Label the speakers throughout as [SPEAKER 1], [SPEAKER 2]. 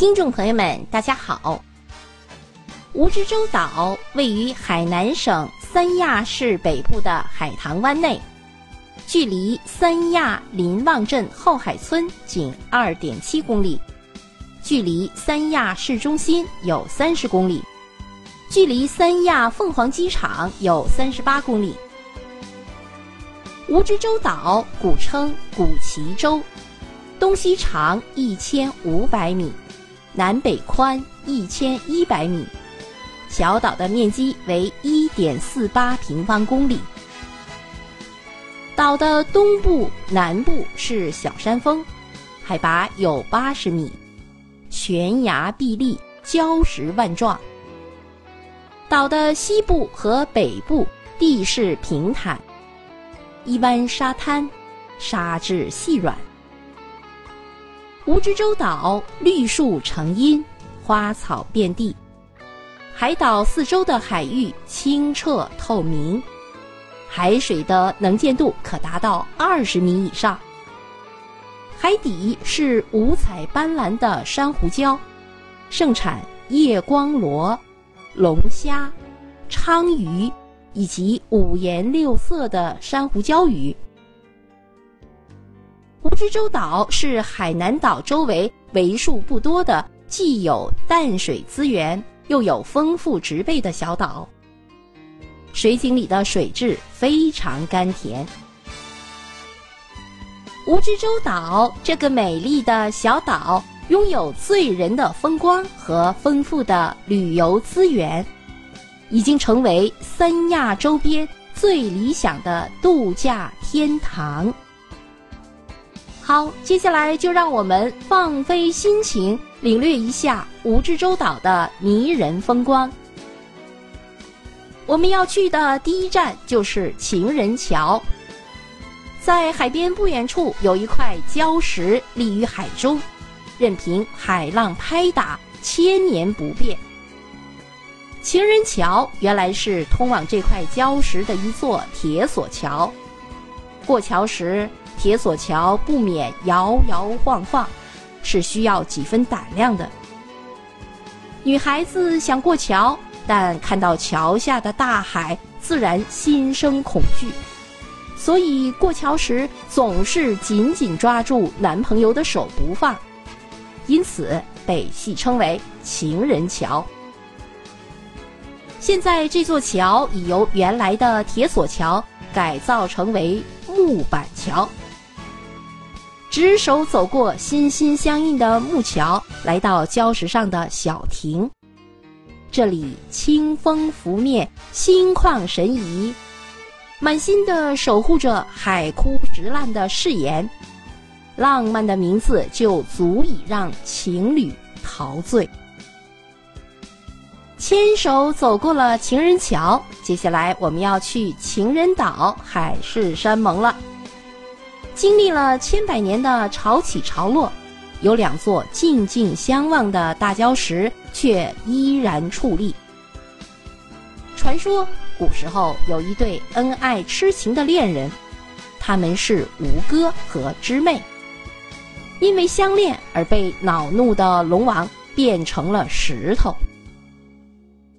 [SPEAKER 1] 听众朋友们，大家好。蜈支洲岛位于海南省三亚市北部的海棠湾内，距离三亚林旺镇后海村仅二点七公里，距离三亚市中心有三十公里，距离三亚凤凰机场有三十八公里。蜈支洲岛古称古奇洲，东西长一千五百米，南北宽一千一百米。小岛的面积为一点四八平方公里。岛的东部、南部是小山峰，海拔有八十米，悬崖壁立，礁石万状。岛的西部和北部地势平坦，一湾沙滩，沙质细软。蜈支洲岛绿树成荫，花草遍地。海岛四周的海域清澈透明，海水的能见度可达到二十米以上。海底是五彩斑斓的珊瑚礁，盛产夜光螺、龙虾、鲳鱼以及五颜六色的珊瑚礁鱼。蜈支洲岛是海南岛周围为数不多的既有淡水资源。又有丰富植被的小岛，水井里的水质非常甘甜。蜈支洲岛这个美丽的小岛，拥有醉人的风光和丰富的旅游资源，已经成为三亚周边最理想的度假天堂。好，接下来就让我们放飞心情。领略一下蜈支洲岛的迷人风光。我们要去的第一站就是情人桥。在海边不远处有一块礁石立于海中，任凭海浪拍打，千年不变。情人桥原来是通往这块礁石的一座铁索桥。过桥时，铁索桥不免摇摇晃晃。是需要几分胆量的。女孩子想过桥，但看到桥下的大海，自然心生恐惧，所以过桥时总是紧紧抓住男朋友的手不放，因此被戏称为“情人桥”。现在这座桥已由原来的铁索桥改造成为木板桥。执手走过心心相印的木桥，来到礁石上的小亭。这里清风拂面，心旷神怡，满心的守护着海枯石烂的誓言。浪漫的名字就足以让情侣陶醉。牵手走过了情人桥，接下来我们要去情人岛海誓山盟了。经历了千百年的潮起潮落，有两座静静相望的大礁石却依然矗立。传说古时候有一对恩爱痴情的恋人，他们是吴哥和织妹，因为相恋而被恼怒的龙王变成了石头。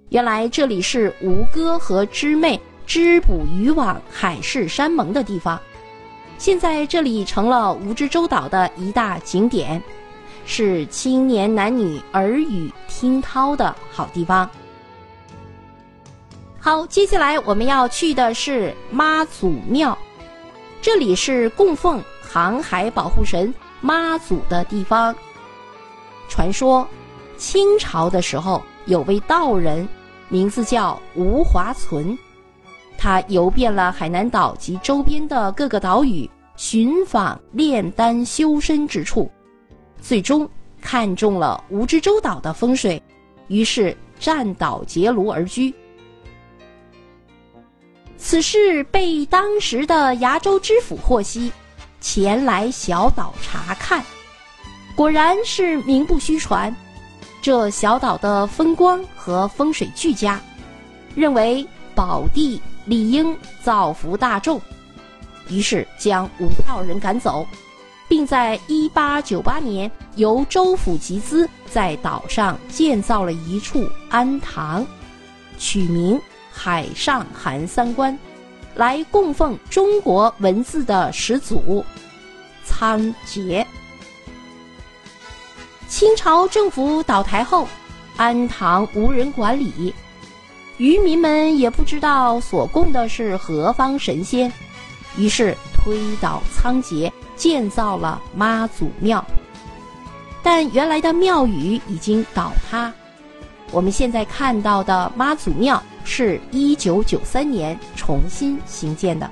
[SPEAKER 1] 原来这里是吴哥和织妹织捕渔网、海誓山盟的地方。现在这里成了蜈支洲岛的一大景点，是青年男女耳语听涛的好地方。好，接下来我们要去的是妈祖庙，这里是供奉航海保护神妈祖的地方。传说，清朝的时候有位道人，名字叫吴华存。他游遍了海南岛及周边的各个岛屿，寻访炼丹修身之处，最终看中了蜈支洲岛的风水，于是占岛结庐而居。此事被当时的崖州知府获悉，前来小岛查看，果然是名不虚传。这小岛的风光和风水俱佳，认为宝地。理应造福大众，于是将吴道人赶走，并在1898年由州府集资，在岛上建造了一处庵堂，取名海上韩三官，来供奉中国文字的始祖仓颉。清朝政府倒台后，庵堂无人管理，渔民们也不知道所供的是何方神仙，于是推倒仓颉。建造了妈祖庙，但原来的庙宇已经倒塌。我们现在看到的妈祖庙是一九九三年重新兴建的。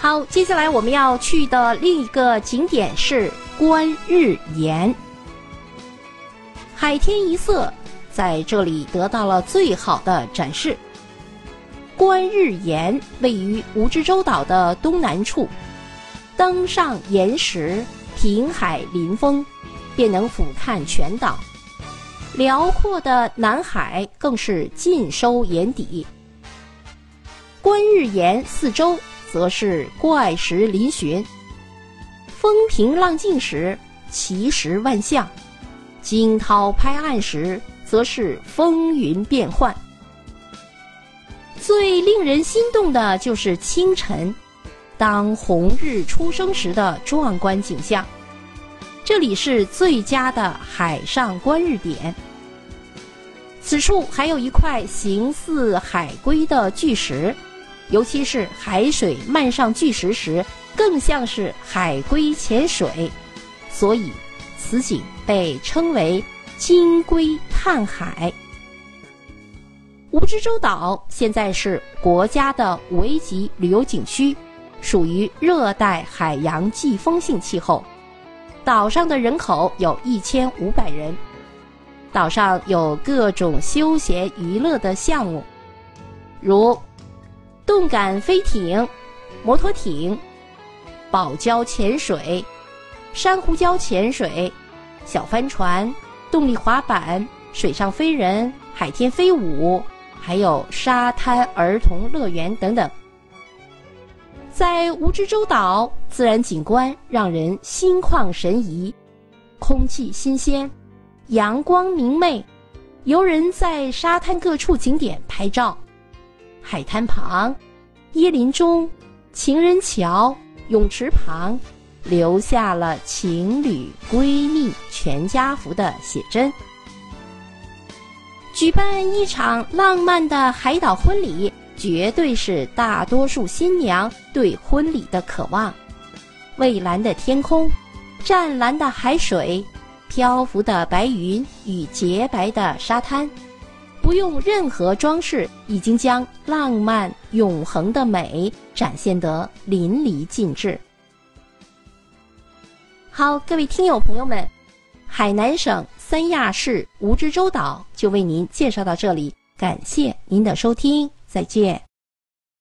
[SPEAKER 1] 好，接下来我们要去的另一个景点是观日岩，海天一色在这里得到了最好的展示。观日岩位于蜈支洲岛的东南处。登上岩石，平海临风，便能俯瞰全岛。辽阔的南海更是尽收眼底。观日岩四周则是怪石嶙峋，风平浪静时奇石万象，惊涛拍岸时则是风云变幻。最令人心动的就是清晨。当红日初升时的壮观景象，这里是最佳的海上观日点。此处还有一块形似海龟的巨石，尤其是海水漫上巨石时，更像是海龟潜水，所以此景被称为“金龟探海”。蜈支洲岛现在是国家的五 A 级旅游景区。属于热带海洋季风性气候，岛上的人口有一千五百人。岛上有各种休闲娱乐的项目，如动感飞艇、摩托艇、宝礁潜水、珊瑚礁潜水、小帆船、动力滑板、水上飞人、海天飞舞，还有沙滩儿童乐园等等。在蜈支洲岛，自然景观让人心旷神怡，空气新鲜，阳光明媚，游人在沙滩各处景点拍照，海滩旁、椰林中、情人桥、泳池旁，留下了情侣、闺蜜、全家福的写真。举办一场浪漫的海岛婚礼。绝对是大多数新娘对婚礼的渴望。蔚蓝的天空，湛蓝的海水，漂浮的白云与洁白的沙滩，不用任何装饰，已经将浪漫永恒的美展现得淋漓尽致。好，各位听友朋友们，海南省三亚市蜈支洲岛就为您介绍到这里，感谢您的收听。再见。